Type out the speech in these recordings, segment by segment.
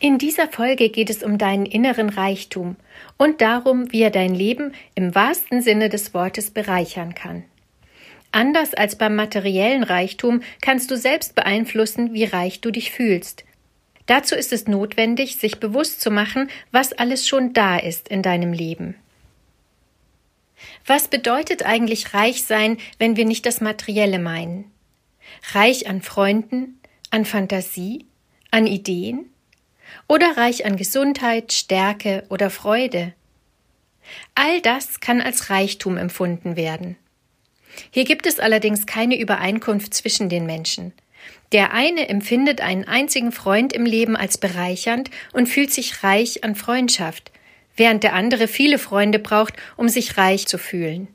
In dieser Folge geht es um deinen inneren Reichtum und darum, wie er dein Leben im wahrsten Sinne des Wortes bereichern kann. Anders als beim materiellen Reichtum kannst du selbst beeinflussen, wie reich du dich fühlst. Dazu ist es notwendig, sich bewusst zu machen, was alles schon da ist in deinem Leben. Was bedeutet eigentlich reich sein, wenn wir nicht das Materielle meinen? Reich an Freunden, an Fantasie, an Ideen? Oder reich an Gesundheit, Stärke oder Freude. All das kann als Reichtum empfunden werden. Hier gibt es allerdings keine Übereinkunft zwischen den Menschen. Der eine empfindet einen einzigen Freund im Leben als bereichernd und fühlt sich reich an Freundschaft, während der andere viele Freunde braucht, um sich reich zu fühlen.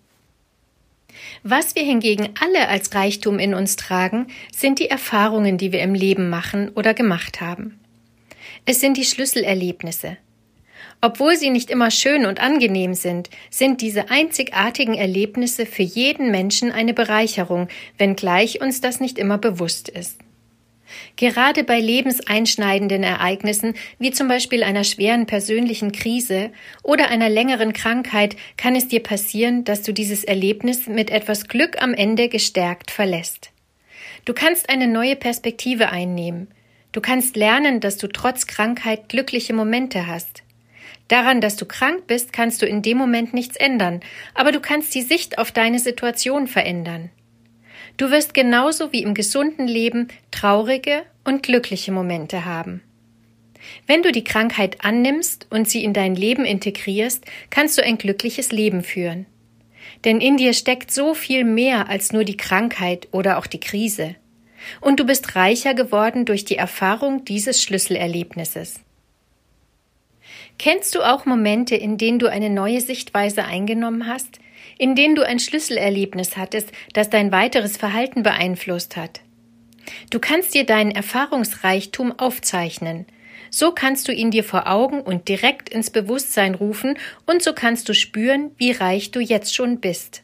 Was wir hingegen alle als Reichtum in uns tragen, sind die Erfahrungen, die wir im Leben machen oder gemacht haben. Es sind die Schlüsselerlebnisse. Obwohl sie nicht immer schön und angenehm sind, sind diese einzigartigen Erlebnisse für jeden Menschen eine Bereicherung, wenngleich uns das nicht immer bewusst ist. Gerade bei lebenseinschneidenden Ereignissen, wie zum Beispiel einer schweren persönlichen Krise oder einer längeren Krankheit, kann es dir passieren, dass du dieses Erlebnis mit etwas Glück am Ende gestärkt verlässt. Du kannst eine neue Perspektive einnehmen. Du kannst lernen, dass du trotz Krankheit glückliche Momente hast. Daran, dass du krank bist, kannst du in dem Moment nichts ändern, aber du kannst die Sicht auf deine Situation verändern. Du wirst genauso wie im gesunden Leben traurige und glückliche Momente haben. Wenn du die Krankheit annimmst und sie in dein Leben integrierst, kannst du ein glückliches Leben führen. Denn in dir steckt so viel mehr als nur die Krankheit oder auch die Krise und du bist reicher geworden durch die Erfahrung dieses Schlüsselerlebnisses. Kennst du auch Momente, in denen du eine neue Sichtweise eingenommen hast, in denen du ein Schlüsselerlebnis hattest, das dein weiteres Verhalten beeinflusst hat? Du kannst dir deinen Erfahrungsreichtum aufzeichnen. So kannst du ihn dir vor Augen und direkt ins Bewusstsein rufen und so kannst du spüren, wie reich du jetzt schon bist.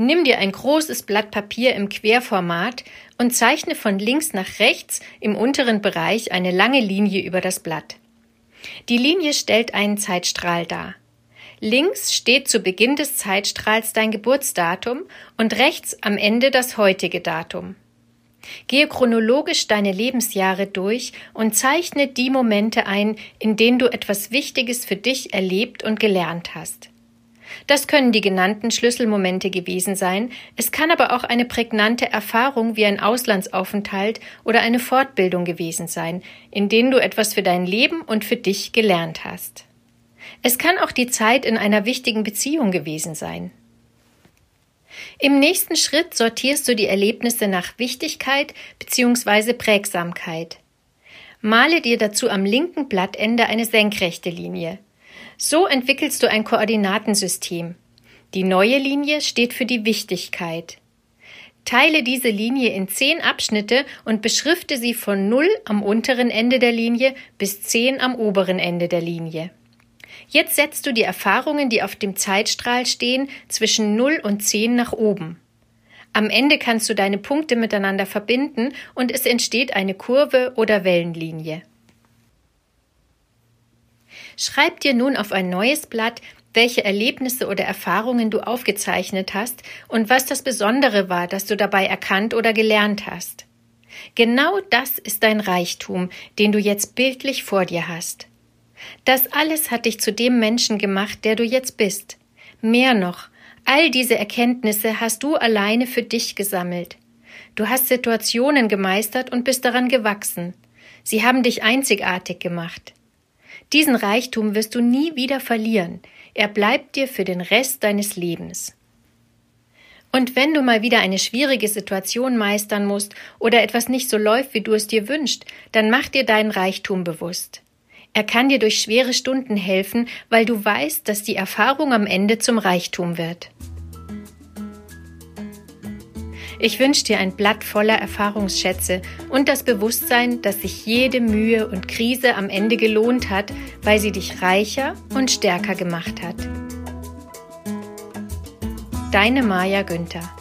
Nimm dir ein großes Blatt Papier im Querformat und zeichne von links nach rechts im unteren Bereich eine lange Linie über das Blatt. Die Linie stellt einen Zeitstrahl dar. Links steht zu Beginn des Zeitstrahls dein Geburtsdatum und rechts am Ende das heutige Datum. Gehe chronologisch deine Lebensjahre durch und zeichne die Momente ein, in denen du etwas Wichtiges für dich erlebt und gelernt hast. Das können die genannten Schlüsselmomente gewesen sein, es kann aber auch eine prägnante Erfahrung wie ein Auslandsaufenthalt oder eine Fortbildung gewesen sein, in denen du etwas für dein Leben und für dich gelernt hast. Es kann auch die Zeit in einer wichtigen Beziehung gewesen sein. Im nächsten Schritt sortierst du die Erlebnisse nach Wichtigkeit bzw. Prägsamkeit. Male dir dazu am linken Blattende eine senkrechte Linie. So entwickelst du ein Koordinatensystem. Die neue Linie steht für die Wichtigkeit. Teile diese Linie in zehn Abschnitte und beschrifte sie von 0 am unteren Ende der Linie bis 10 am oberen Ende der Linie. Jetzt setzt du die Erfahrungen, die auf dem Zeitstrahl stehen, zwischen 0 und 10 nach oben. Am Ende kannst du deine Punkte miteinander verbinden und es entsteht eine Kurve oder Wellenlinie. Schreib dir nun auf ein neues Blatt, welche Erlebnisse oder Erfahrungen du aufgezeichnet hast und was das Besondere war, das du dabei erkannt oder gelernt hast. Genau das ist dein Reichtum, den du jetzt bildlich vor dir hast. Das alles hat dich zu dem Menschen gemacht, der du jetzt bist. Mehr noch, all diese Erkenntnisse hast du alleine für dich gesammelt. Du hast Situationen gemeistert und bist daran gewachsen. Sie haben dich einzigartig gemacht. Diesen Reichtum wirst du nie wieder verlieren. Er bleibt dir für den Rest deines Lebens. Und wenn du mal wieder eine schwierige Situation meistern musst oder etwas nicht so läuft, wie du es dir wünschst, dann mach dir deinen Reichtum bewusst. Er kann dir durch schwere Stunden helfen, weil du weißt, dass die Erfahrung am Ende zum Reichtum wird. Ich wünsche dir ein Blatt voller Erfahrungsschätze und das Bewusstsein, dass sich jede Mühe und Krise am Ende gelohnt hat, weil sie dich reicher und stärker gemacht hat. Deine Maja Günther